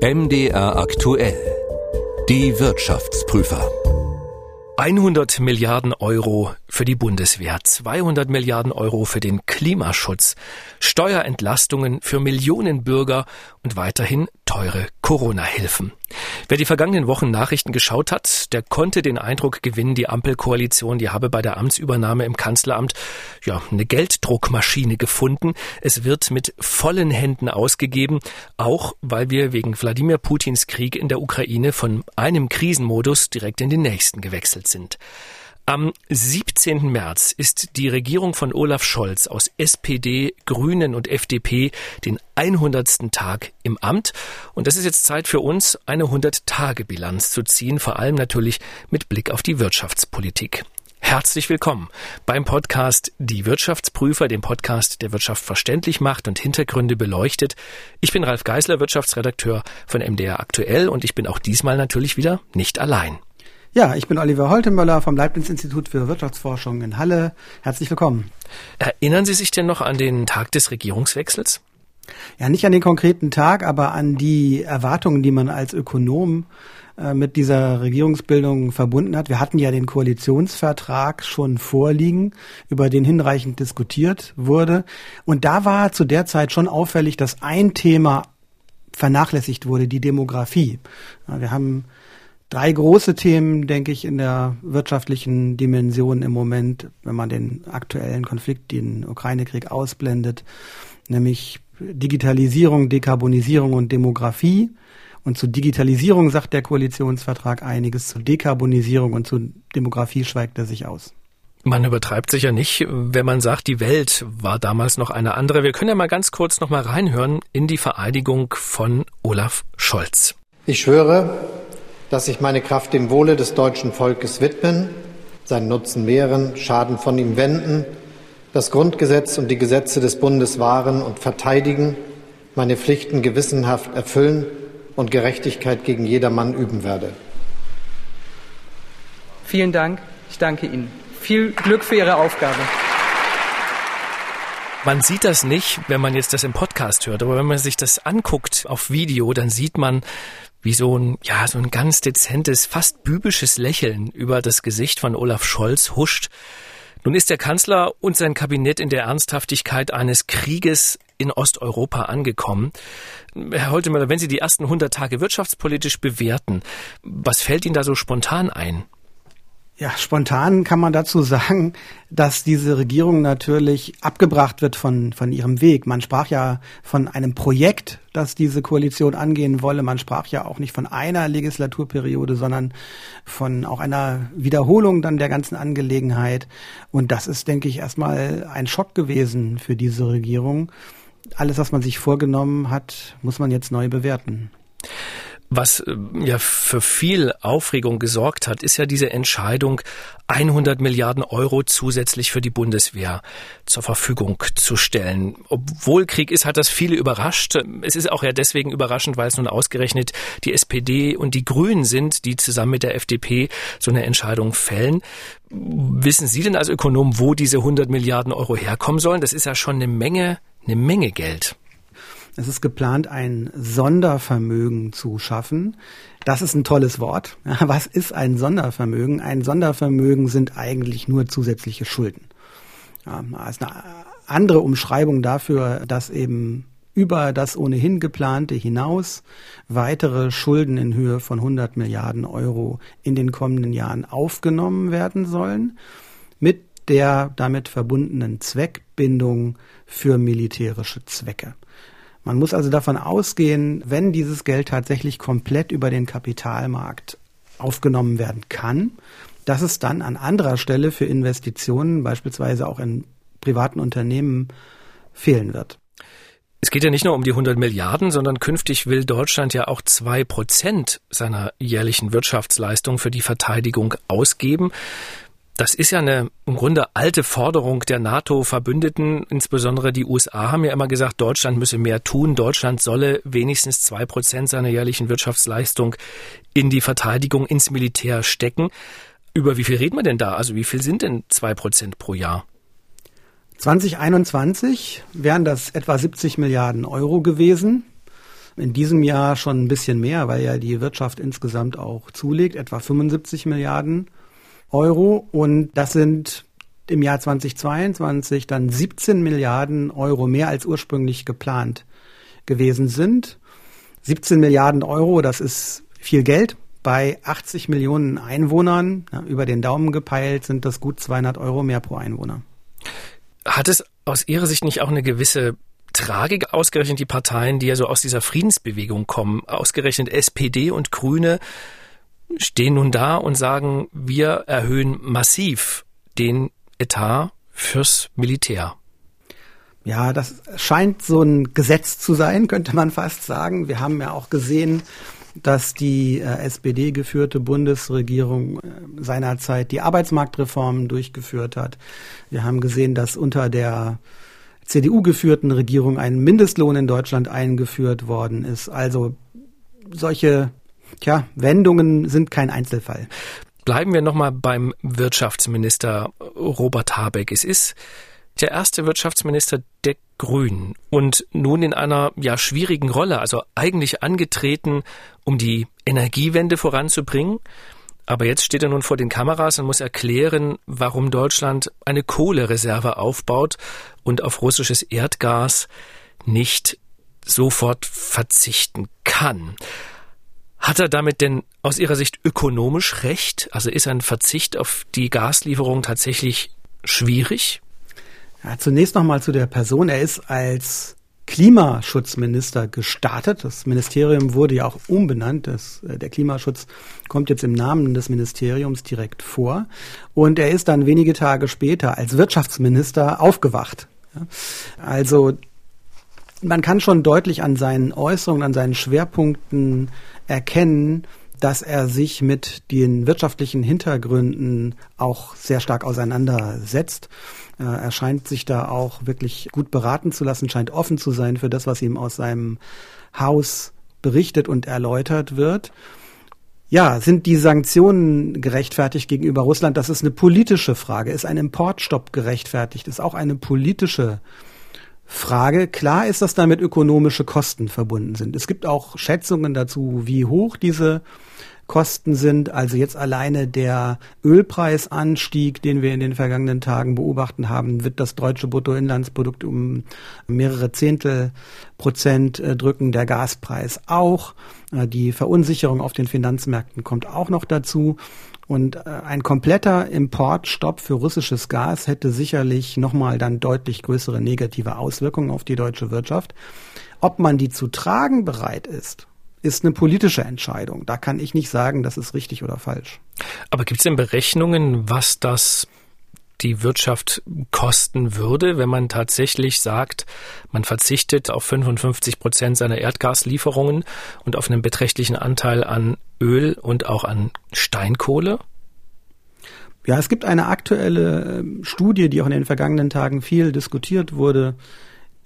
MDR aktuell. Die Wirtschaftsprüfer. 100 Milliarden Euro für die Bundeswehr, 200 Milliarden Euro für den Klimaschutz, Steuerentlastungen für Millionen Bürger und weiterhin teure Corona-Hilfen. Wer die vergangenen Wochen Nachrichten geschaut hat, der konnte den Eindruck gewinnen, die Ampelkoalition, die habe bei der Amtsübernahme im Kanzleramt ja eine Gelddruckmaschine gefunden. Es wird mit vollen Händen ausgegeben, auch weil wir wegen Wladimir Putins Krieg in der Ukraine von einem Krisenmodus direkt in den nächsten gewechselt sind. Am 17. März ist die Regierung von Olaf Scholz aus SPD, Grünen und FDP den 100. Tag im Amt. Und das ist jetzt Zeit für uns, eine 100-Tage-Bilanz zu ziehen, vor allem natürlich mit Blick auf die Wirtschaftspolitik. Herzlich willkommen beim Podcast Die Wirtschaftsprüfer, dem Podcast, der Wirtschaft verständlich macht und Hintergründe beleuchtet. Ich bin Ralf Geisler, Wirtschaftsredakteur von MDR Aktuell und ich bin auch diesmal natürlich wieder nicht allein. Ja, ich bin Oliver Holtenmöller vom Leibniz-Institut für Wirtschaftsforschung in Halle. Herzlich willkommen. Erinnern Sie sich denn noch an den Tag des Regierungswechsels? Ja, nicht an den konkreten Tag, aber an die Erwartungen, die man als Ökonom äh, mit dieser Regierungsbildung verbunden hat. Wir hatten ja den Koalitionsvertrag schon vorliegen, über den hinreichend diskutiert wurde. Und da war zu der Zeit schon auffällig, dass ein Thema vernachlässigt wurde, die Demografie. Wir haben drei große Themen, denke ich, in der wirtschaftlichen Dimension im Moment, wenn man den aktuellen Konflikt, den Ukraine-Krieg ausblendet, nämlich Digitalisierung, Dekarbonisierung und Demografie. Und zu Digitalisierung sagt der Koalitionsvertrag einiges, zu Dekarbonisierung und zu Demografie schweigt er sich aus. Man übertreibt sich ja nicht, wenn man sagt, die Welt war damals noch eine andere. Wir können ja mal ganz kurz noch mal reinhören in die Vereidigung von Olaf Scholz. Ich schwöre, dass ich meine Kraft dem Wohle des deutschen Volkes widmen, seinen Nutzen mehren, Schaden von ihm wenden, das Grundgesetz und die Gesetze des Bundes wahren und verteidigen, meine Pflichten gewissenhaft erfüllen und Gerechtigkeit gegen jedermann üben werde. Vielen Dank. Ich danke Ihnen. Viel Glück für Ihre Aufgabe. Man sieht das nicht, wenn man jetzt das im Podcast hört, aber wenn man sich das anguckt auf Video, dann sieht man, wie so ein, ja, so ein ganz dezentes, fast bübisches Lächeln über das Gesicht von Olaf Scholz huscht. Nun ist der Kanzler und sein Kabinett in der Ernsthaftigkeit eines Krieges in Osteuropa angekommen. Herr Holtemöller, wenn Sie die ersten 100 Tage wirtschaftspolitisch bewerten, was fällt Ihnen da so spontan ein? Ja, spontan kann man dazu sagen, dass diese Regierung natürlich abgebracht wird von, von ihrem Weg. Man sprach ja von einem Projekt, das diese Koalition angehen wolle. Man sprach ja auch nicht von einer Legislaturperiode, sondern von auch einer Wiederholung dann der ganzen Angelegenheit. Und das ist, denke ich, erstmal ein Schock gewesen für diese Regierung. Alles, was man sich vorgenommen hat, muss man jetzt neu bewerten. Was äh, ja für viel Aufregung gesorgt hat, ist ja diese Entscheidung, 100 Milliarden Euro zusätzlich für die Bundeswehr zur Verfügung zu stellen. Obwohl Krieg ist, hat das viele überrascht. Es ist auch ja deswegen überraschend, weil es nun ausgerechnet die SPD und die Grünen sind, die zusammen mit der FDP so eine Entscheidung fällen. Wissen Sie denn als Ökonom, wo diese 100 Milliarden Euro herkommen sollen? Das ist ja schon eine Menge, eine Menge Geld. Es ist geplant, ein Sondervermögen zu schaffen. Das ist ein tolles Wort. Was ist ein Sondervermögen? Ein Sondervermögen sind eigentlich nur zusätzliche Schulden. Das ist eine andere Umschreibung dafür, dass eben über das ohnehin geplante hinaus weitere Schulden in Höhe von 100 Milliarden Euro in den kommenden Jahren aufgenommen werden sollen, mit der damit verbundenen Zweckbindung für militärische Zwecke. Man muss also davon ausgehen, wenn dieses Geld tatsächlich komplett über den Kapitalmarkt aufgenommen werden kann, dass es dann an anderer Stelle für Investitionen, beispielsweise auch in privaten Unternehmen, fehlen wird. Es geht ja nicht nur um die 100 Milliarden, sondern künftig will Deutschland ja auch zwei Prozent seiner jährlichen Wirtschaftsleistung für die Verteidigung ausgeben. Das ist ja eine im Grunde alte Forderung der NATO-Verbündeten. Insbesondere die USA haben ja immer gesagt, Deutschland müsse mehr tun. Deutschland solle wenigstens zwei Prozent seiner jährlichen Wirtschaftsleistung in die Verteidigung, ins Militär stecken. Über wie viel reden wir denn da? Also wie viel sind denn zwei Prozent pro Jahr? 2021 wären das etwa 70 Milliarden Euro gewesen. In diesem Jahr schon ein bisschen mehr, weil ja die Wirtschaft insgesamt auch zulegt, etwa 75 Milliarden Euro. Und das sind im Jahr 2022 dann 17 Milliarden Euro mehr als ursprünglich geplant gewesen sind. 17 Milliarden Euro, das ist viel Geld. Bei 80 Millionen Einwohnern, ja, über den Daumen gepeilt, sind das gut 200 Euro mehr pro Einwohner. Hat es aus Ihrer Sicht nicht auch eine gewisse Tragik ausgerechnet die Parteien, die ja so aus dieser Friedensbewegung kommen, ausgerechnet SPD und Grüne, stehen nun da und sagen, wir erhöhen massiv den Etat fürs Militär. Ja, das scheint so ein Gesetz zu sein, könnte man fast sagen. Wir haben ja auch gesehen, dass die äh, SPD geführte Bundesregierung äh, seinerzeit die Arbeitsmarktreformen durchgeführt hat. Wir haben gesehen, dass unter der CDU geführten Regierung ein Mindestlohn in Deutschland eingeführt worden ist. Also solche tja, Wendungen sind kein Einzelfall. Bleiben wir nochmal beim Wirtschaftsminister Robert Habeck. Es ist der erste Wirtschaftsminister der Grünen und nun in einer ja schwierigen Rolle, also eigentlich angetreten, um die Energiewende voranzubringen. Aber jetzt steht er nun vor den Kameras und muss erklären, warum Deutschland eine Kohlereserve aufbaut und auf russisches Erdgas nicht sofort verzichten kann. Hat er damit denn aus Ihrer Sicht ökonomisch recht? Also ist ein Verzicht auf die Gaslieferung tatsächlich schwierig? Ja, zunächst nochmal zu der Person. Er ist als Klimaschutzminister gestartet. Das Ministerium wurde ja auch umbenannt. Das, äh, der Klimaschutz kommt jetzt im Namen des Ministeriums direkt vor. Und er ist dann wenige Tage später als Wirtschaftsminister aufgewacht. Also man kann schon deutlich an seinen Äußerungen, an seinen Schwerpunkten erkennen, dass er sich mit den wirtschaftlichen Hintergründen auch sehr stark auseinandersetzt. Äh, er scheint sich da auch wirklich gut beraten zu lassen, scheint offen zu sein für das, was ihm aus seinem Haus berichtet und erläutert wird. Ja, sind die Sanktionen gerechtfertigt gegenüber Russland? Das ist eine politische Frage. Ist ein Importstopp gerechtfertigt? Ist auch eine politische Frage. Klar ist, dass damit ökonomische Kosten verbunden sind. Es gibt auch Schätzungen dazu, wie hoch diese Kosten sind. Also jetzt alleine der Ölpreisanstieg, den wir in den vergangenen Tagen beobachten haben, wird das deutsche Bruttoinlandsprodukt um mehrere Zehntel Prozent äh, drücken. Der Gaspreis auch. Äh, die Verunsicherung auf den Finanzmärkten kommt auch noch dazu. Und äh, ein kompletter Importstopp für russisches Gas hätte sicherlich nochmal dann deutlich größere negative Auswirkungen auf die deutsche Wirtschaft. Ob man die zu tragen bereit ist, ist eine politische Entscheidung. Da kann ich nicht sagen, das ist richtig oder falsch. Aber gibt es denn Berechnungen, was das die Wirtschaft kosten würde, wenn man tatsächlich sagt, man verzichtet auf 55 Prozent seiner Erdgaslieferungen und auf einen beträchtlichen Anteil an Öl und auch an Steinkohle? Ja, es gibt eine aktuelle ähm, Studie, die auch in den vergangenen Tagen viel diskutiert wurde,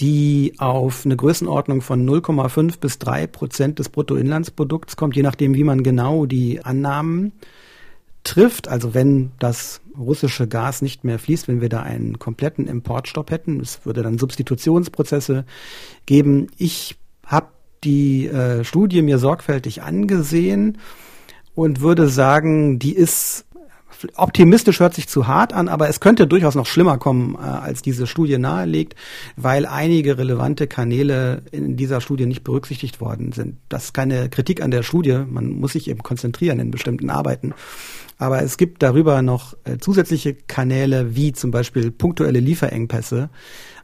die auf eine Größenordnung von 0,5 bis 3 Prozent des Bruttoinlandsprodukts kommt, je nachdem, wie man genau die Annahmen trifft, also wenn das russische Gas nicht mehr fließt, wenn wir da einen kompletten Importstopp hätten, es würde dann Substitutionsprozesse geben. Ich habe die äh, Studie mir sorgfältig angesehen und würde sagen, die ist optimistisch hört sich zu hart an, aber es könnte durchaus noch schlimmer kommen, äh, als diese Studie nahelegt, weil einige relevante Kanäle in dieser Studie nicht berücksichtigt worden sind. Das ist keine Kritik an der Studie, man muss sich eben konzentrieren in bestimmten Arbeiten. Aber es gibt darüber noch äh, zusätzliche Kanäle, wie zum Beispiel punktuelle Lieferengpässe.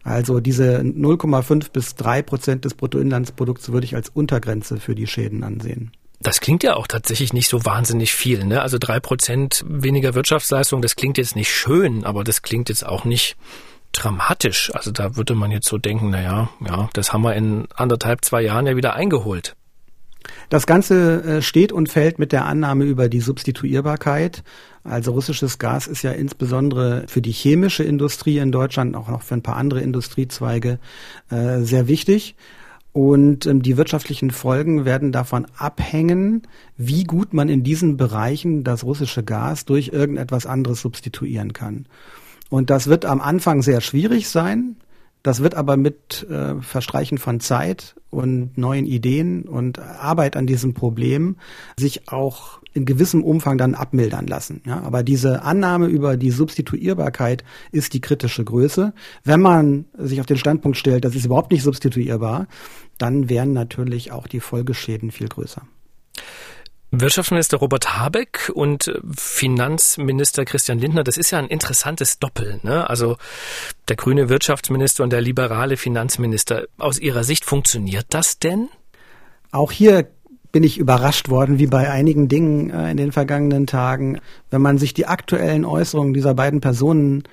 Also diese 0,5 bis 3 Prozent des Bruttoinlandsprodukts würde ich als Untergrenze für die Schäden ansehen. Das klingt ja auch tatsächlich nicht so wahnsinnig viel. Ne? Also drei Prozent weniger Wirtschaftsleistung, das klingt jetzt nicht schön, aber das klingt jetzt auch nicht dramatisch. Also da würde man jetzt so denken, na ja, ja, das haben wir in anderthalb, zwei Jahren ja wieder eingeholt. Das Ganze äh, steht und fällt mit der Annahme über die Substituierbarkeit. Also russisches Gas ist ja insbesondere für die chemische Industrie in Deutschland, auch noch für ein paar andere Industriezweige äh, sehr wichtig. Und ähm, die wirtschaftlichen Folgen werden davon abhängen, wie gut man in diesen Bereichen das russische Gas durch irgendetwas anderes substituieren kann. Und das wird am Anfang sehr schwierig sein, Das wird aber mit äh, Verstreichen von Zeit und neuen Ideen und Arbeit an diesem Problem sich auch in gewissem Umfang dann abmildern lassen. Ja, aber diese Annahme über die Substituierbarkeit ist die kritische Größe. Wenn man sich auf den Standpunkt stellt, das ist überhaupt nicht substituierbar, dann wären natürlich auch die Folgeschäden viel größer. Wirtschaftsminister Robert Habeck und Finanzminister Christian Lindner, das ist ja ein interessantes Doppel. Ne? Also der grüne Wirtschaftsminister und der liberale Finanzminister. Aus Ihrer Sicht funktioniert das denn? Auch hier bin ich überrascht worden, wie bei einigen Dingen äh, in den vergangenen Tagen. Wenn man sich die aktuellen Äußerungen dieser beiden Personen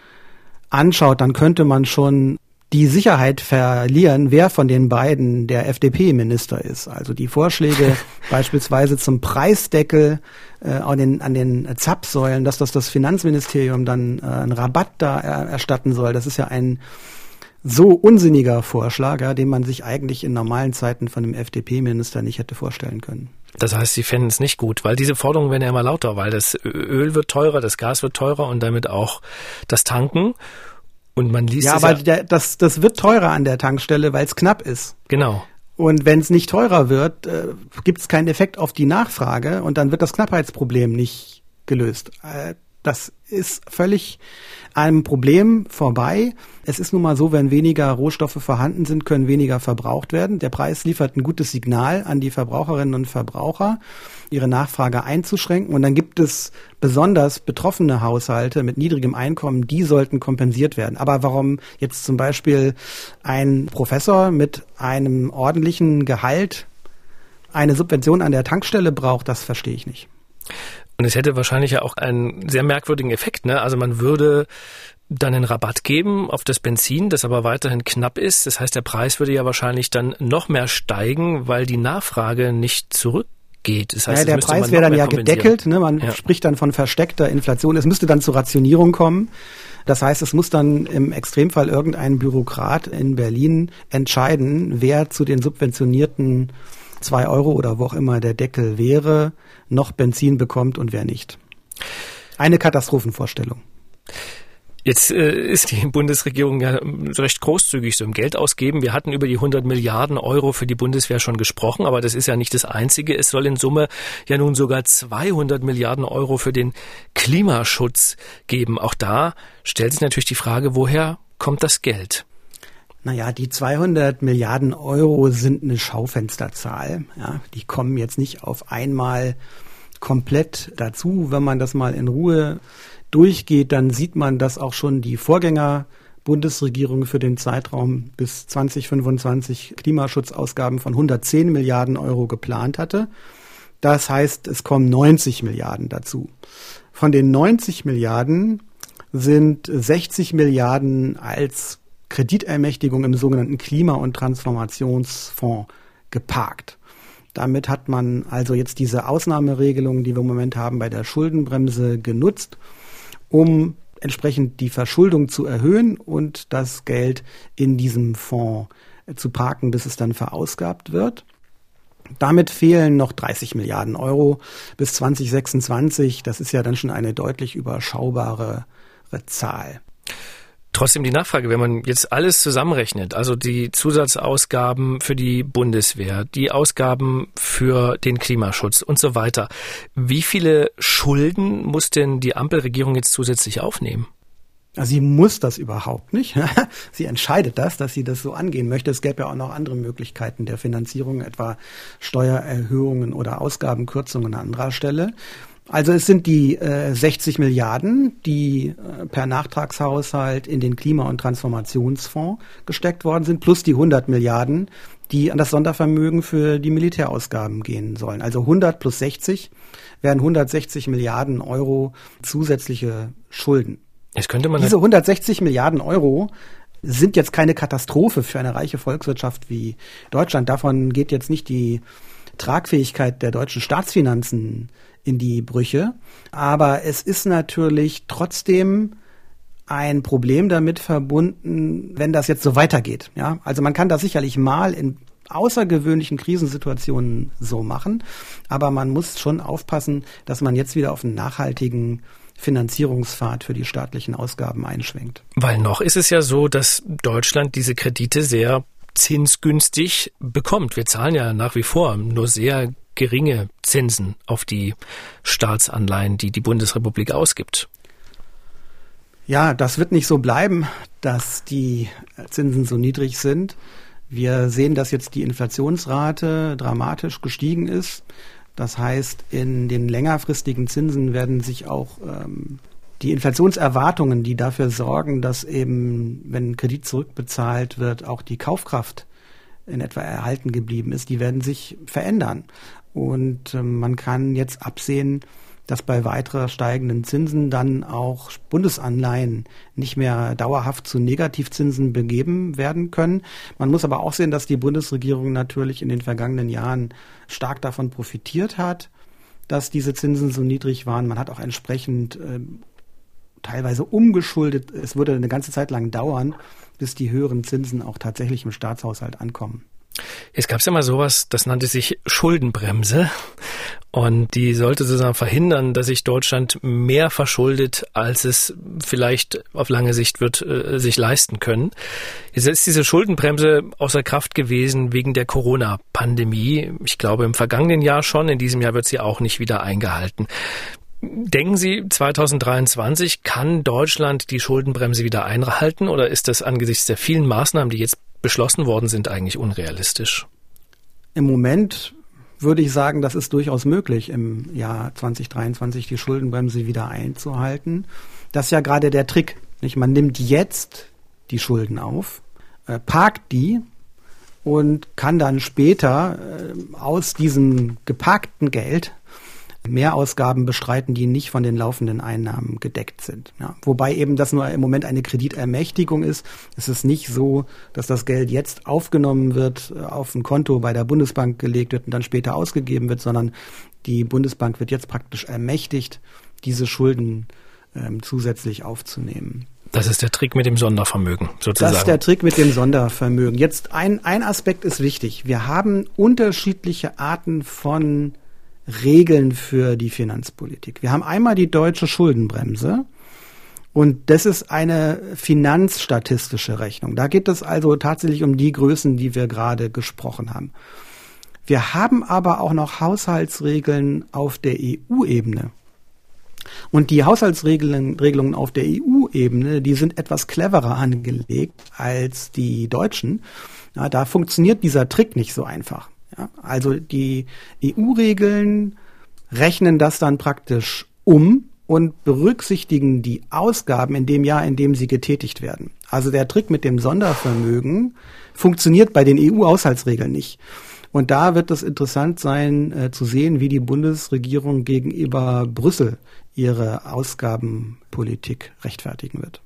anschaut, dann könnte man schon die Sicherheit verlieren, wer von den beiden der FDP-Minister ist. Also die Vorschläge beispielsweise zum Preisdeckel äh, an den, an den Zapfsäulen, dass das das Finanzministerium dann äh, einen Rabatt da er, erstatten soll, das ist ja ein so unsinniger Vorschlag, ja, den man sich eigentlich in normalen Zeiten von dem FDP-Minister nicht hätte vorstellen können. Das heißt, Sie fänden es nicht gut, weil diese Forderungen werden ja immer lauter, weil das Öl wird teurer, das Gas wird teurer und damit auch das Tanken. Und man liest ja, aber ja der, das, das wird teurer an der Tankstelle, weil es knapp ist. Genau. Und wenn es nicht teurer wird, äh, gibt es keinen Effekt auf die Nachfrage und dann wird das Knappheitsproblem nicht gelöst. Äh, das ist völlig einem Problem vorbei. Es ist nun mal so, wenn weniger Rohstoffe vorhanden sind, können weniger verbraucht werden. Der Preis liefert ein gutes Signal an die Verbraucherinnen und Verbraucher, ihre Nachfrage einzuschränken. Und dann gibt es besonders betroffene Haushalte mit niedrigem Einkommen, die sollten kompensiert werden. Aber warum jetzt zum Beispiel ein Professor mit einem ordentlichen Gehalt eine Subvention an der Tankstelle braucht, das verstehe ich nicht. Und es hätte wahrscheinlich ja auch einen sehr merkwürdigen Effekt. Ne? Also man würde dann einen Rabatt geben auf das Benzin, das aber weiterhin knapp ist. Das heißt, der Preis würde ja wahrscheinlich dann noch mehr steigen, weil die Nachfrage nicht zurückgeht. Das heißt, ja, der Preis wäre dann ja gedeckelt. Ne? Man ja. spricht dann von versteckter Inflation. Es müsste dann zur Rationierung kommen. Das heißt, es muss dann im Extremfall irgendein Bürokrat in Berlin entscheiden, wer zu den subventionierten zwei Euro oder wo auch immer der Deckel wäre, noch Benzin bekommt und wer nicht. Eine Katastrophenvorstellung. Jetzt äh, ist die Bundesregierung ja recht großzügig so im Geld ausgeben. Wir hatten über die 100 Milliarden Euro für die Bundeswehr schon gesprochen, aber das ist ja nicht das Einzige. Es soll in Summe ja nun sogar 200 Milliarden Euro für den Klimaschutz geben. Auch da stellt sich natürlich die Frage, woher kommt das Geld? Naja, die 200 Milliarden Euro sind eine Schaufensterzahl. Ja, die kommen jetzt nicht auf einmal komplett dazu. Wenn man das mal in Ruhe durchgeht, dann sieht man, dass auch schon die Vorgänger Bundesregierung für den Zeitraum bis 2025 Klimaschutzausgaben von 110 Milliarden Euro geplant hatte. Das heißt, es kommen 90 Milliarden dazu. Von den 90 Milliarden sind 60 Milliarden als Kreditermächtigung im sogenannten Klima- und Transformationsfonds geparkt. Damit hat man also jetzt diese Ausnahmeregelung, die wir im Moment haben, bei der Schuldenbremse genutzt, um entsprechend die Verschuldung zu erhöhen und das Geld in diesem Fonds zu parken, bis es dann verausgabt wird. Damit fehlen noch 30 Milliarden Euro bis 2026. Das ist ja dann schon eine deutlich überschaubare Zahl. Trotzdem die Nachfrage, wenn man jetzt alles zusammenrechnet, also die Zusatzausgaben für die Bundeswehr, die Ausgaben für den Klimaschutz und so weiter, wie viele Schulden muss denn die Ampelregierung jetzt zusätzlich aufnehmen? Sie muss das überhaupt nicht. sie entscheidet das, dass sie das so angehen möchte. Es gäbe ja auch noch andere Möglichkeiten der Finanzierung, etwa Steuererhöhungen oder Ausgabenkürzungen an anderer Stelle. Also es sind die äh, 60 Milliarden, die äh, per Nachtragshaushalt in den Klima- und Transformationsfonds gesteckt worden sind, plus die 100 Milliarden, die an das Sondervermögen für die Militärausgaben gehen sollen. Also 100 plus 60 wären 160 Milliarden Euro zusätzliche Schulden. Jetzt könnte man Diese 160 Milliarden Euro sind jetzt keine Katastrophe für eine reiche Volkswirtschaft wie Deutschland. Davon geht jetzt nicht die Tragfähigkeit der deutschen Staatsfinanzen in die Brüche. Aber es ist natürlich trotzdem ein Problem damit verbunden, wenn das jetzt so weitergeht. Ja, also man kann das sicherlich mal in außergewöhnlichen Krisensituationen so machen, aber man muss schon aufpassen, dass man jetzt wieder auf einen nachhaltigen Finanzierungspfad für die staatlichen Ausgaben einschwenkt. Weil noch ist es ja so, dass Deutschland diese Kredite sehr zinsgünstig bekommt. Wir zahlen ja nach wie vor nur sehr geringe Zinsen auf die Staatsanleihen, die die Bundesrepublik ausgibt. Ja, das wird nicht so bleiben, dass die Zinsen so niedrig sind. Wir sehen, dass jetzt die Inflationsrate dramatisch gestiegen ist. Das heißt, in den längerfristigen Zinsen werden sich auch ähm, die Inflationserwartungen, die dafür sorgen, dass eben, wenn Kredit zurückbezahlt wird, auch die Kaufkraft in etwa erhalten geblieben ist, die werden sich verändern. Und äh, man kann jetzt absehen, dass bei weiterer steigenden Zinsen dann auch Bundesanleihen nicht mehr dauerhaft zu Negativzinsen begeben werden können. Man muss aber auch sehen, dass die Bundesregierung natürlich in den vergangenen Jahren stark davon profitiert hat, dass diese Zinsen so niedrig waren. Man hat auch entsprechend äh, teilweise umgeschuldet. Es würde eine ganze Zeit lang dauern, bis die höheren Zinsen auch tatsächlich im Staatshaushalt ankommen. Es gab ja mal sowas, das nannte sich Schuldenbremse. Und die sollte sozusagen verhindern, dass sich Deutschland mehr verschuldet, als es vielleicht auf lange Sicht wird äh, sich leisten können. Jetzt ist diese Schuldenbremse außer Kraft gewesen wegen der Corona-Pandemie. Ich glaube im vergangenen Jahr schon. In diesem Jahr wird sie auch nicht wieder eingehalten. Denken Sie, 2023 kann Deutschland die Schuldenbremse wieder einhalten oder ist das angesichts der vielen Maßnahmen, die jetzt beschlossen worden sind, eigentlich unrealistisch? Im Moment würde ich sagen, das ist durchaus möglich, im Jahr 2023 die Schuldenbremse wieder einzuhalten. Das ist ja gerade der Trick. Nicht? Man nimmt jetzt die Schulden auf, äh, parkt die und kann dann später äh, aus diesem geparkten Geld Mehrausgaben bestreiten, die nicht von den laufenden Einnahmen gedeckt sind. Ja, wobei eben das nur im Moment eine Kreditermächtigung ist. Es ist nicht so, dass das Geld jetzt aufgenommen wird, äh, auf ein Konto bei der Bundesbank gelegt wird und dann später ausgegeben wird, sondern die Bundesbank wird jetzt praktisch ermächtigt, diese Schulden ähm, zusätzlich aufzunehmen. Das ist der Trick mit dem Sondervermögen, sozusagen. Das ist der Trick mit dem Sondervermögen. Jetzt ein, ein Aspekt ist wichtig. Wir haben unterschiedliche Arten von Regeln für die Finanzpolitik. Wir haben einmal die deutsche Schuldenbremse. Und das ist eine finanzstatistische Rechnung. Da geht es also tatsächlich um die Größen, die wir gerade gesprochen haben. Wir haben aber auch noch Haushaltsregeln auf der EU-Ebene. Und die Haushaltsregelungen auf der EU-Ebene, die sind etwas cleverer angelegt als die deutschen. Ja, da funktioniert dieser Trick nicht so einfach. Ja, also die EU-Regeln rechnen das dann praktisch um und berücksichtigen die Ausgaben in dem Jahr, in dem sie getätigt werden. Also der Trick mit dem Sondervermögen funktioniert bei den EU-Haushaltsregeln nicht. Und da wird es interessant sein äh, zu sehen, wie die Bundesregierung gegenüber Brüssel ihre Ausgabenpolitik rechtfertigen wird.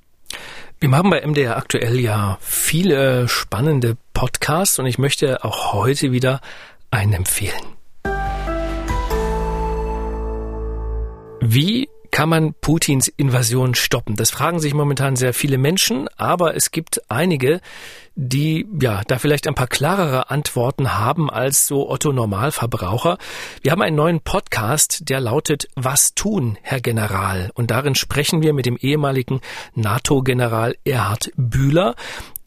Wir haben bei MDR aktuell ja viele spannende Podcasts und ich möchte auch heute wieder einen empfehlen. Wie kann man Putins Invasion stoppen? Das fragen sich momentan sehr viele Menschen, aber es gibt einige, die ja da vielleicht ein paar klarere Antworten haben als so Otto Normalverbraucher. Wir haben einen neuen Podcast, der lautet Was tun, Herr General? Und darin sprechen wir mit dem ehemaligen NATO-General Erhard Bühler,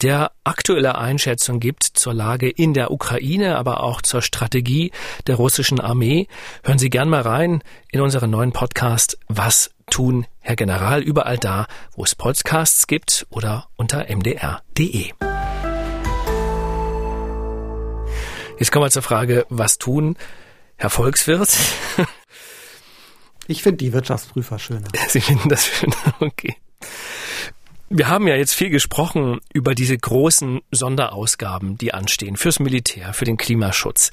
der aktuelle Einschätzung gibt zur Lage in der Ukraine, aber auch zur Strategie der russischen Armee. Hören Sie gern mal rein in unseren neuen Podcast Was tun, Herr General, überall da, wo es Podcasts gibt oder unter mdr.de. Jetzt kommen wir zur Frage, was tun, Herr Volkswirt? Ich finde die Wirtschaftsprüfer schöner. Sie finden das schöner, okay. Wir haben ja jetzt viel gesprochen über diese großen Sonderausgaben, die anstehen fürs Militär, für den Klimaschutz.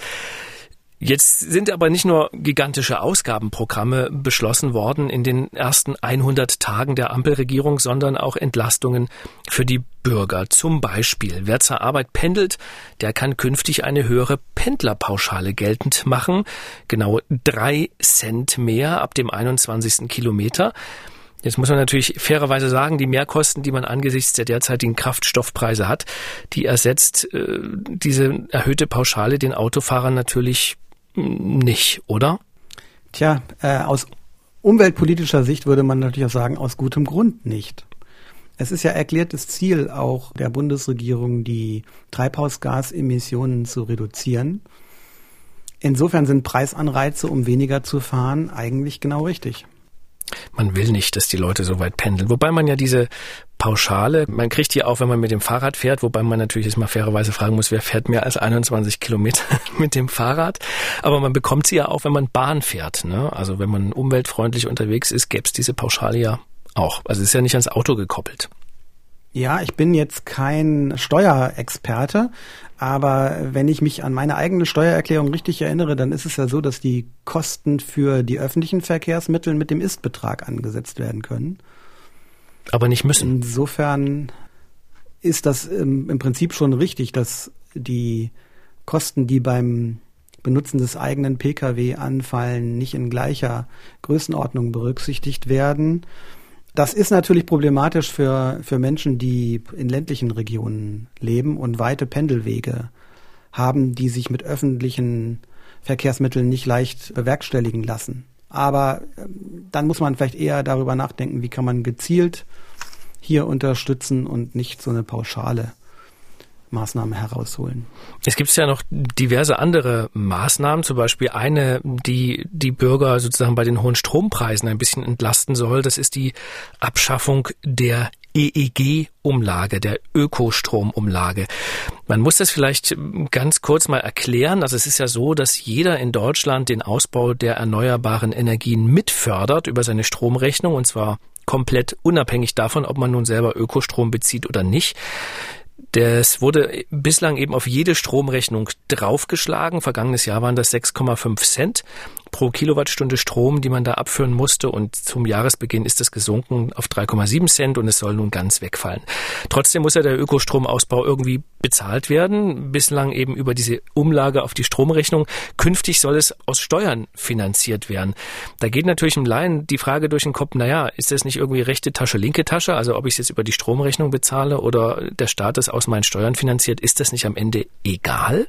Jetzt sind aber nicht nur gigantische Ausgabenprogramme beschlossen worden in den ersten 100 Tagen der Ampelregierung, sondern auch Entlastungen für die Bürger. Zum Beispiel, wer zur Arbeit pendelt, der kann künftig eine höhere Pendlerpauschale geltend machen. Genau drei Cent mehr ab dem 21. Kilometer. Jetzt muss man natürlich fairerweise sagen, die Mehrkosten, die man angesichts der derzeitigen Kraftstoffpreise hat, die ersetzt äh, diese erhöhte Pauschale den Autofahrern natürlich nicht, oder? Tja, äh, aus umweltpolitischer Sicht würde man natürlich auch sagen, aus gutem Grund nicht. Es ist ja erklärtes Ziel auch der Bundesregierung, die Treibhausgasemissionen zu reduzieren. Insofern sind Preisanreize, um weniger zu fahren, eigentlich genau richtig. Man will nicht, dass die Leute so weit pendeln. Wobei man ja diese Pauschale, man kriegt die auch, wenn man mit dem Fahrrad fährt, wobei man natürlich jetzt mal fairerweise fragen muss, wer fährt mehr als 21 Kilometer mit dem Fahrrad. Aber man bekommt sie ja auch, wenn man Bahn fährt. Ne? Also wenn man umweltfreundlich unterwegs ist, gäbe es diese Pauschale ja auch. Also es ist ja nicht ans Auto gekoppelt. Ja, ich bin jetzt kein Steuerexperte, aber wenn ich mich an meine eigene Steuererklärung richtig erinnere, dann ist es ja so, dass die Kosten für die öffentlichen Verkehrsmittel mit dem Istbetrag angesetzt werden können. Aber nicht müssen. Insofern ist das im, im Prinzip schon richtig, dass die Kosten, die beim Benutzen des eigenen Pkw anfallen, nicht in gleicher Größenordnung berücksichtigt werden. Das ist natürlich problematisch für, für Menschen, die in ländlichen Regionen leben und weite Pendelwege haben, die sich mit öffentlichen Verkehrsmitteln nicht leicht bewerkstelligen lassen. Aber ähm, dann muss man vielleicht eher darüber nachdenken, wie kann man gezielt hier unterstützen und nicht so eine pauschale Maßnahme herausholen. Es gibt ja noch diverse andere Maßnahmen, zum Beispiel eine, die die Bürger sozusagen bei den hohen Strompreisen ein bisschen entlasten soll. Das ist die Abschaffung der EEG-Umlage, der Ökostromumlage. Man muss das vielleicht ganz kurz mal erklären. Also es ist ja so, dass jeder in Deutschland den Ausbau der erneuerbaren Energien mitfördert über seine Stromrechnung und zwar komplett unabhängig davon, ob man nun selber Ökostrom bezieht oder nicht. Das wurde bislang eben auf jede Stromrechnung draufgeschlagen. Vergangenes Jahr waren das 6,5 Cent pro Kilowattstunde Strom, die man da abführen musste. Und zum Jahresbeginn ist es gesunken auf 3,7 Cent und es soll nun ganz wegfallen. Trotzdem muss ja der Ökostromausbau irgendwie bezahlt werden. Bislang eben über diese Umlage auf die Stromrechnung. Künftig soll es aus Steuern finanziert werden. Da geht natürlich im Laien die Frage durch den Kopf, naja, ist das nicht irgendwie rechte Tasche, linke Tasche? Also ob ich es jetzt über die Stromrechnung bezahle oder der Staat es aus meinen Steuern finanziert, ist das nicht am Ende egal?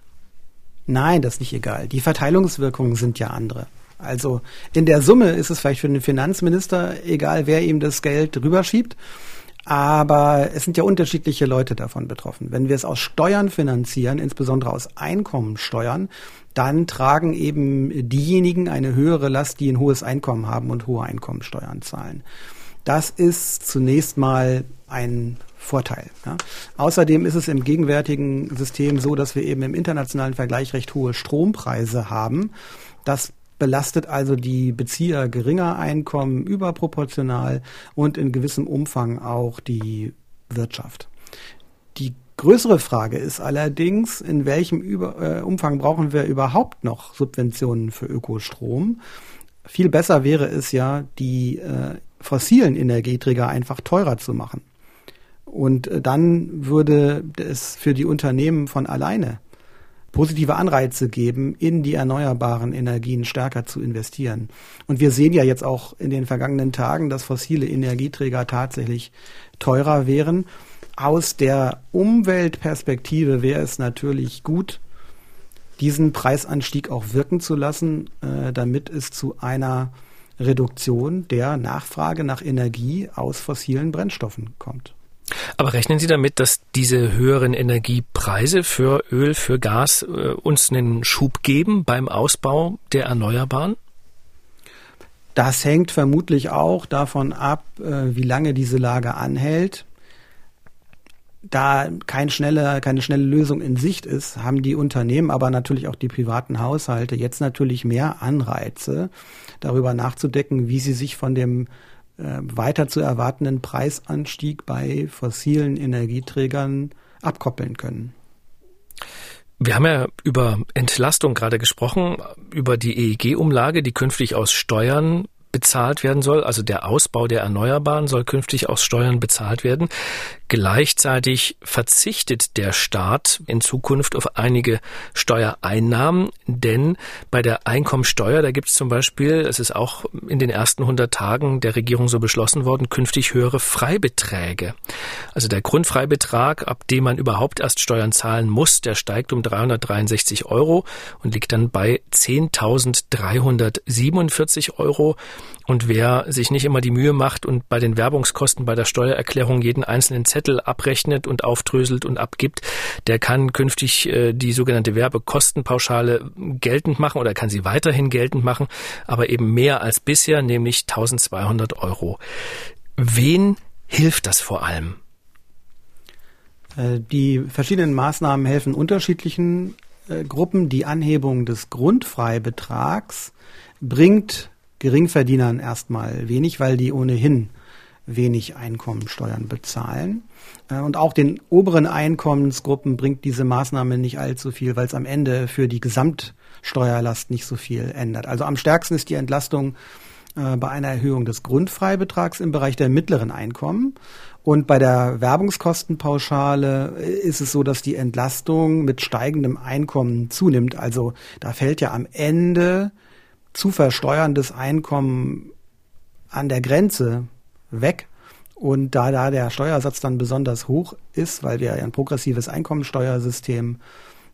Nein, das ist nicht egal. Die Verteilungswirkungen sind ja andere. Also in der Summe ist es vielleicht für den Finanzminister egal, wer ihm das Geld rüberschiebt. Aber es sind ja unterschiedliche Leute davon betroffen. Wenn wir es aus Steuern finanzieren, insbesondere aus Einkommensteuern, dann tragen eben diejenigen eine höhere Last, die ein hohes Einkommen haben und hohe Einkommensteuern zahlen. Das ist zunächst mal ein Vorteil. Ja. Außerdem ist es im gegenwärtigen System so, dass wir eben im internationalen Vergleich recht hohe Strompreise haben. Das belastet also die Bezieher geringer Einkommen überproportional und in gewissem Umfang auch die Wirtschaft. Die größere Frage ist allerdings, in welchem Über äh, Umfang brauchen wir überhaupt noch Subventionen für Ökostrom? Viel besser wäre es ja, die äh, fossilen Energieträger einfach teurer zu machen. Und äh, dann würde es für die Unternehmen von alleine positive Anreize geben, in die erneuerbaren Energien stärker zu investieren. Und wir sehen ja jetzt auch in den vergangenen Tagen, dass fossile Energieträger tatsächlich teurer wären. Aus der Umweltperspektive wäre es natürlich gut, diesen Preisanstieg auch wirken zu lassen, äh, damit es zu einer Reduktion der Nachfrage nach Energie aus fossilen Brennstoffen kommt. Aber rechnen Sie damit, dass diese höheren Energiepreise für Öl, für Gas äh, uns einen Schub geben beim Ausbau der Erneuerbaren? Das hängt vermutlich auch davon ab, äh, wie lange diese Lage anhält. Da kein schnelle, keine schnelle Lösung in Sicht ist, haben die Unternehmen, aber natürlich auch die privaten Haushalte jetzt natürlich mehr Anreize, darüber nachzudenken, wie sie sich von dem äh, weiter zu erwartenden Preisanstieg bei fossilen Energieträgern abkoppeln können. Wir haben ja über Entlastung gerade gesprochen, über die EEG-Umlage, die künftig aus Steuern bezahlt werden soll. Also der Ausbau der Erneuerbaren soll künftig aus Steuern bezahlt werden. Gleichzeitig verzichtet der Staat in Zukunft auf einige Steuereinnahmen, denn bei der Einkommensteuer, da gibt es zum Beispiel, es ist auch in den ersten 100 Tagen der Regierung so beschlossen worden, künftig höhere Freibeträge. Also der Grundfreibetrag, ab dem man überhaupt erst Steuern zahlen muss, der steigt um 363 Euro und liegt dann bei 10.347 Euro. Und wer sich nicht immer die Mühe macht und bei den Werbungskosten bei der Steuererklärung jeden einzelnen Zettel abrechnet und aufdröselt und abgibt, der kann künftig äh, die sogenannte Werbekostenpauschale geltend machen oder kann sie weiterhin geltend machen, aber eben mehr als bisher, nämlich 1200 Euro. Wen hilft das vor allem? Äh, die verschiedenen Maßnahmen helfen unterschiedlichen äh, Gruppen. Die Anhebung des Grundfreibetrags bringt Geringverdienern erstmal wenig, weil die ohnehin wenig Einkommensteuern bezahlen. Äh, und auch den oberen Einkommensgruppen bringt diese Maßnahme nicht allzu viel, weil es am Ende für die Gesamtsteuerlast nicht so viel ändert. Also am stärksten ist die Entlastung äh, bei einer Erhöhung des Grundfreibetrags im Bereich der mittleren Einkommen. Und bei der Werbungskostenpauschale äh, ist es so, dass die Entlastung mit steigendem Einkommen zunimmt. Also da fällt ja am Ende zu versteuerndes Einkommen an der Grenze weg. Und da da der Steuersatz dann besonders hoch ist, weil wir ein progressives Einkommensteuersystem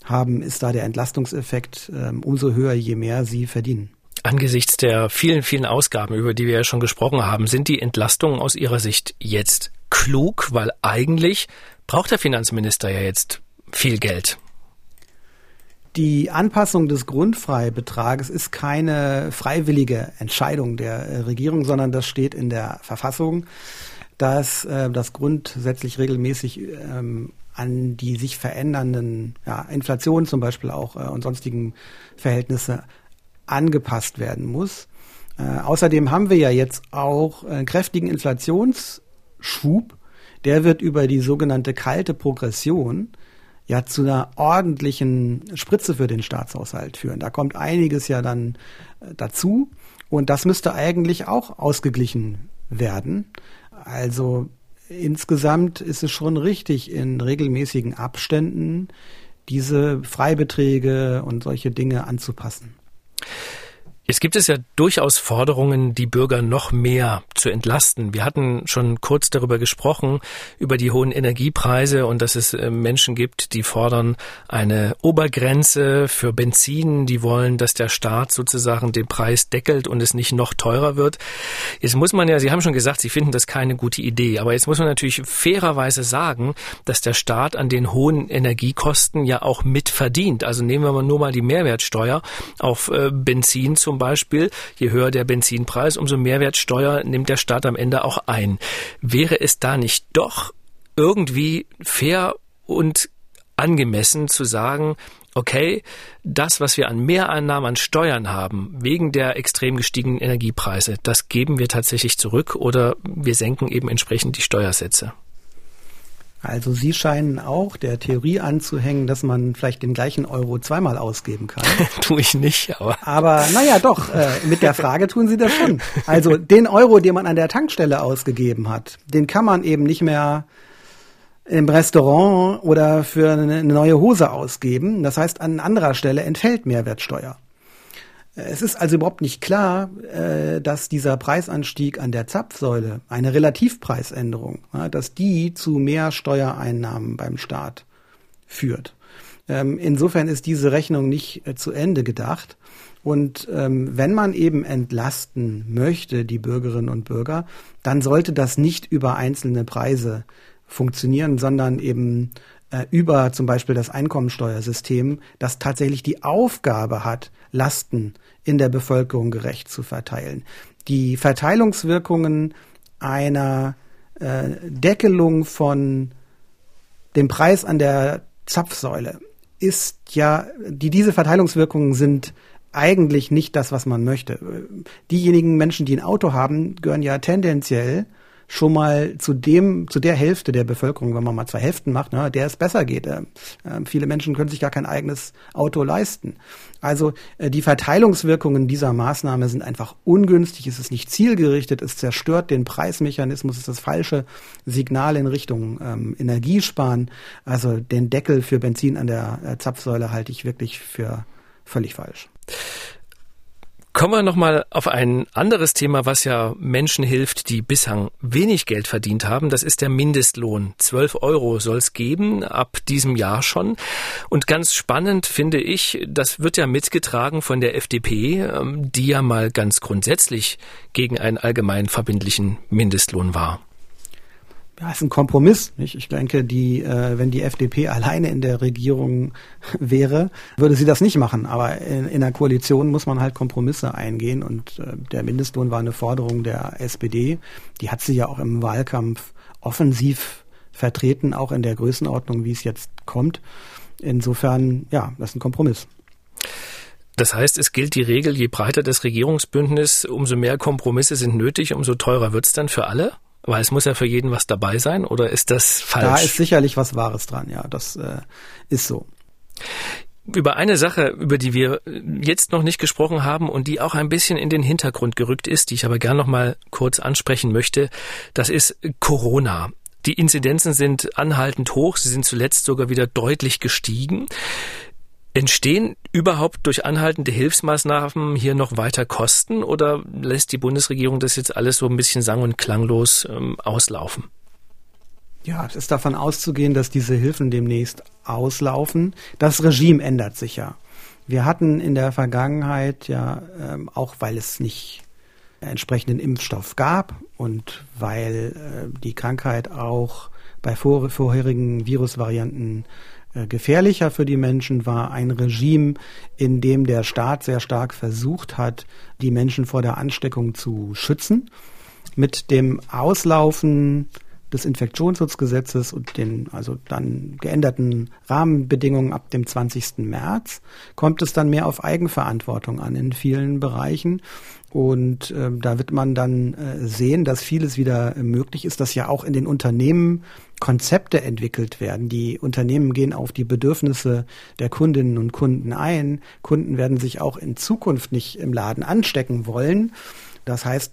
haben, ist da der Entlastungseffekt äh, umso höher, je mehr sie verdienen. Angesichts der vielen, vielen Ausgaben, über die wir ja schon gesprochen haben, sind die Entlastungen aus Ihrer Sicht jetzt klug, weil eigentlich braucht der Finanzminister ja jetzt viel Geld. Die Anpassung des Grundfreibetrages ist keine freiwillige Entscheidung der äh, Regierung, sondern das steht in der Verfassung, dass äh, das grundsätzlich regelmäßig ähm, an die sich verändernden ja, Inflation zum Beispiel auch äh, und sonstigen Verhältnisse angepasst werden muss. Äh, außerdem haben wir ja jetzt auch einen kräftigen Inflationsschub. Der wird über die sogenannte kalte Progression ja zu einer ordentlichen Spritze für den Staatshaushalt führen. Da kommt einiges ja dann äh, dazu und das müsste eigentlich auch ausgeglichen werden. Also insgesamt ist es schon richtig, in regelmäßigen Abständen diese Freibeträge und solche Dinge anzupassen. Jetzt gibt es ja durchaus Forderungen, die Bürger noch mehr zu entlasten. Wir hatten schon kurz darüber gesprochen, über die hohen Energiepreise und dass es äh, Menschen gibt, die fordern eine Obergrenze für Benzin. Die wollen, dass der Staat sozusagen den Preis deckelt und es nicht noch teurer wird. Jetzt muss man ja, Sie haben schon gesagt, Sie finden das keine gute Idee. Aber jetzt muss man natürlich fairerweise sagen, dass der Staat an den hohen Energiekosten ja auch mitverdient. Also nehmen wir mal nur mal die Mehrwertsteuer auf äh, Benzin zum Beispiel, je höher der Benzinpreis, umso Mehrwertsteuer nimmt der Staat am Ende auch ein. Wäre es da nicht doch irgendwie fair und angemessen zu sagen, okay, das, was wir an Mehreinnahmen an Steuern haben, wegen der extrem gestiegenen Energiepreise, das geben wir tatsächlich zurück oder wir senken eben entsprechend die Steuersätze? Also Sie scheinen auch der Theorie anzuhängen, dass man vielleicht den gleichen Euro zweimal ausgeben kann. Tue ich nicht, aber. Aber naja, doch, äh, mit der Frage tun Sie das schon. Also den Euro, den man an der Tankstelle ausgegeben hat, den kann man eben nicht mehr im Restaurant oder für eine neue Hose ausgeben. Das heißt, an anderer Stelle entfällt Mehrwertsteuer. Es ist also überhaupt nicht klar, äh, dass dieser Preisanstieg an der Zapfsäule, eine Relativpreisänderung, dass die zu mehr Steuereinnahmen beim Staat führt. Ähm, insofern ist diese Rechnung nicht äh, zu Ende gedacht. Und ähm, wenn man eben entlasten möchte, die Bürgerinnen und Bürger, dann sollte das nicht über einzelne Preise funktionieren, sondern eben äh, über zum Beispiel das Einkommensteuersystem, das tatsächlich die Aufgabe hat, Lasten in der Bevölkerung gerecht zu verteilen. Die Verteilungswirkungen einer äh, Deckelung von dem Preis an der Zapfsäule ist ja, die, diese Verteilungswirkungen sind eigentlich nicht das, was man möchte. Diejenigen Menschen, die ein Auto haben, gehören ja tendenziell schon mal zu dem, zu der Hälfte der Bevölkerung, wenn man mal zwei Hälften macht, ne, der es besser geht. Äh, viele Menschen können sich gar kein eigenes Auto leisten. Also äh, die Verteilungswirkungen dieser Maßnahme sind einfach ungünstig, es ist nicht zielgerichtet, es zerstört den Preismechanismus, es ist das falsche Signal in Richtung ähm, Energiesparen. Also den Deckel für Benzin an der äh, Zapfsäule halte ich wirklich für völlig falsch. Kommen wir nochmal auf ein anderes Thema, was ja Menschen hilft, die bislang wenig Geld verdient haben. Das ist der Mindestlohn. 12 Euro soll es geben, ab diesem Jahr schon. Und ganz spannend finde ich, das wird ja mitgetragen von der FDP, ähm, die ja mal ganz grundsätzlich gegen einen allgemein verbindlichen Mindestlohn war ja, ist ein Kompromiss. Nicht? Ich denke, die, äh, wenn die FDP alleine in der Regierung wäre, würde sie das nicht machen. Aber in, in der Koalition muss man halt Kompromisse eingehen. Und äh, der Mindestlohn war eine Forderung der SPD. Die hat sie ja auch im Wahlkampf offensiv vertreten, auch in der Größenordnung, wie es jetzt kommt. Insofern, ja, das ist ein Kompromiss. Das heißt, es gilt die Regel, je breiter das Regierungsbündnis, umso mehr Kompromisse sind nötig, umso teurer wird's dann für alle? Weil es muss ja für jeden was dabei sein, oder ist das falsch? Da ist sicherlich was Wahres dran, ja, das äh, ist so. Über eine Sache, über die wir jetzt noch nicht gesprochen haben und die auch ein bisschen in den Hintergrund gerückt ist, die ich aber gern noch mal kurz ansprechen möchte, das ist Corona. Die Inzidenzen sind anhaltend hoch, sie sind zuletzt sogar wieder deutlich gestiegen. Entstehen überhaupt durch anhaltende Hilfsmaßnahmen hier noch weiter Kosten oder lässt die Bundesregierung das jetzt alles so ein bisschen sang- und klanglos ähm, auslaufen? Ja, es ist davon auszugehen, dass diese Hilfen demnächst auslaufen. Das Regime ändert sich ja. Wir hatten in der Vergangenheit ja, ähm, auch weil es nicht entsprechenden Impfstoff gab und weil äh, die Krankheit auch bei vor, vorherigen Virusvarianten gefährlicher für die Menschen war ein Regime, in dem der Staat sehr stark versucht hat, die Menschen vor der Ansteckung zu schützen. Mit dem Auslaufen des Infektionsschutzgesetzes und den also dann geänderten Rahmenbedingungen ab dem 20. März kommt es dann mehr auf Eigenverantwortung an in vielen Bereichen. Und äh, da wird man dann äh, sehen, dass vieles wieder möglich ist, dass ja auch in den Unternehmen Konzepte entwickelt werden. Die Unternehmen gehen auf die Bedürfnisse der Kundinnen und Kunden ein. Kunden werden sich auch in Zukunft nicht im Laden anstecken wollen. Das heißt,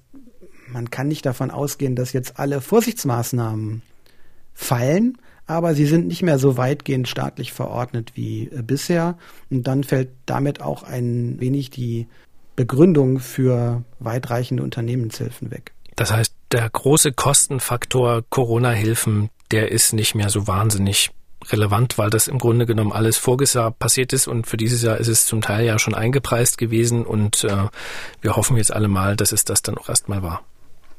man kann nicht davon ausgehen, dass jetzt alle Vorsichtsmaßnahmen fallen, aber sie sind nicht mehr so weitgehend staatlich verordnet wie äh, bisher. Und dann fällt damit auch ein wenig die Begründung für weitreichende Unternehmenshilfen weg. Das heißt, der große Kostenfaktor Corona-Hilfen, der ist nicht mehr so wahnsinnig relevant, weil das im Grunde genommen alles voriges Jahr passiert ist und für dieses Jahr ist es zum Teil ja schon eingepreist gewesen und äh, wir hoffen jetzt alle mal, dass es das dann auch erstmal war.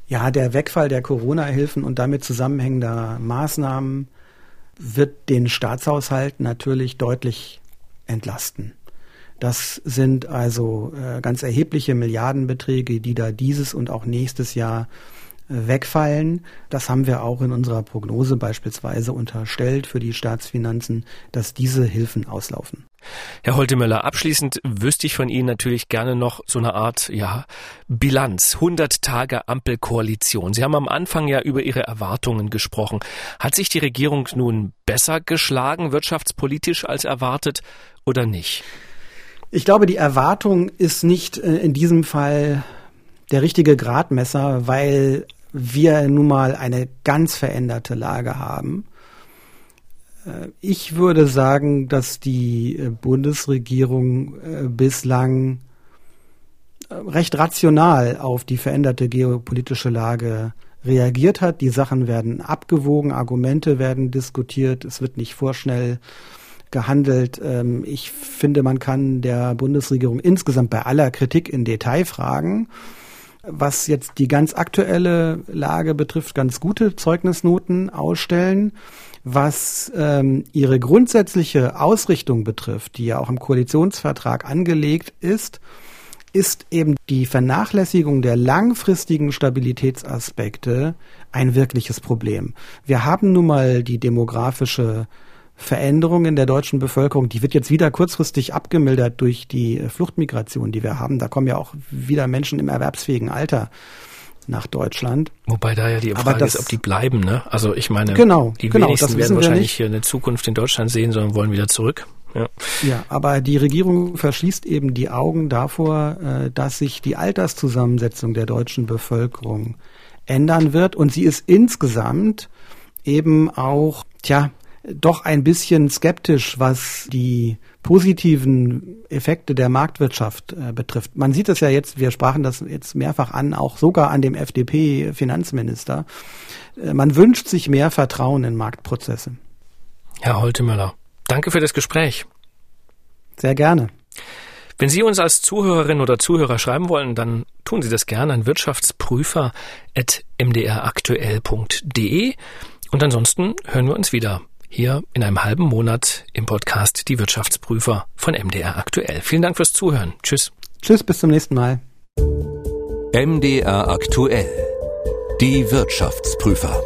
Ja, der Wegfall der Corona-Hilfen und damit zusammenhängender Maßnahmen wird den Staatshaushalt natürlich deutlich entlasten. Das sind also äh, ganz erhebliche Milliardenbeträge, die da dieses und auch nächstes Jahr äh, wegfallen. Das haben wir auch in unserer Prognose beispielsweise unterstellt für die Staatsfinanzen, dass diese Hilfen auslaufen. Herr Holtemöller, abschließend wüsste ich von Ihnen natürlich gerne noch so eine Art, ja, Bilanz. 100 Tage Ampelkoalition. Sie haben am Anfang ja über Ihre Erwartungen gesprochen. Hat sich die Regierung nun besser geschlagen, wirtschaftspolitisch als erwartet oder nicht? Ich glaube, die Erwartung ist nicht äh, in diesem Fall der richtige Gradmesser, weil wir nun mal eine ganz veränderte Lage haben. Äh, ich würde sagen, dass die äh, Bundesregierung bislang recht rational auf die veränderte geopolitische Lage reagiert hat. Die Sachen werden abgewogen, Argumente werden diskutiert, es wird nicht vorschnell gehandelt. Ähm, ich finde, man kann der Bundesregierung insgesamt bei aller Kritik in Detail fragen. Was jetzt die ganz aktuelle Lage betrifft, ganz gute Zeugnisnoten ausstellen. Was ähm, ihre grundsätzliche Ausrichtung betrifft, die ja auch im Koalitionsvertrag angelegt ist, ist eben die Vernachlässigung der langfristigen Stabilitätsaspekte ein wirkliches Problem. Wir haben nun mal die demografische Veränderung in der deutschen Bevölkerung, die wird jetzt wieder kurzfristig abgemildert durch die äh, Fluchtmigration, die wir haben. Da kommen ja auch wieder Menschen im erwerbsfähigen Alter nach Deutschland. Wobei da ja die Frage das, ist, ob die bleiben, ne? Also ich meine, genau, die genau, wenigsten werden wahrscheinlich hier eine Zukunft in Deutschland sehen, sondern wollen wieder zurück. Ja. ja, aber die Regierung verschließt eben die Augen davor, äh, dass sich die Alterszusammensetzung der deutschen Bevölkerung ändern wird und sie ist insgesamt eben auch, tja, doch ein bisschen skeptisch, was die positiven Effekte der Marktwirtschaft äh, betrifft. Man sieht es ja jetzt, wir sprachen das jetzt mehrfach an, auch sogar an dem FDP-Finanzminister. Äh, man wünscht sich mehr Vertrauen in Marktprozesse. Herr Holtemöller, danke für das Gespräch. Sehr gerne. Wenn Sie uns als Zuhörerin oder Zuhörer schreiben wollen, dann tun Sie das gerne an wirtschaftsprüfer.mdraktuell.de und ansonsten hören wir uns wieder hier in einem halben Monat im Podcast Die Wirtschaftsprüfer von MDR aktuell. Vielen Dank fürs Zuhören. Tschüss. Tschüss, bis zum nächsten Mal. MDR aktuell. Die Wirtschaftsprüfer.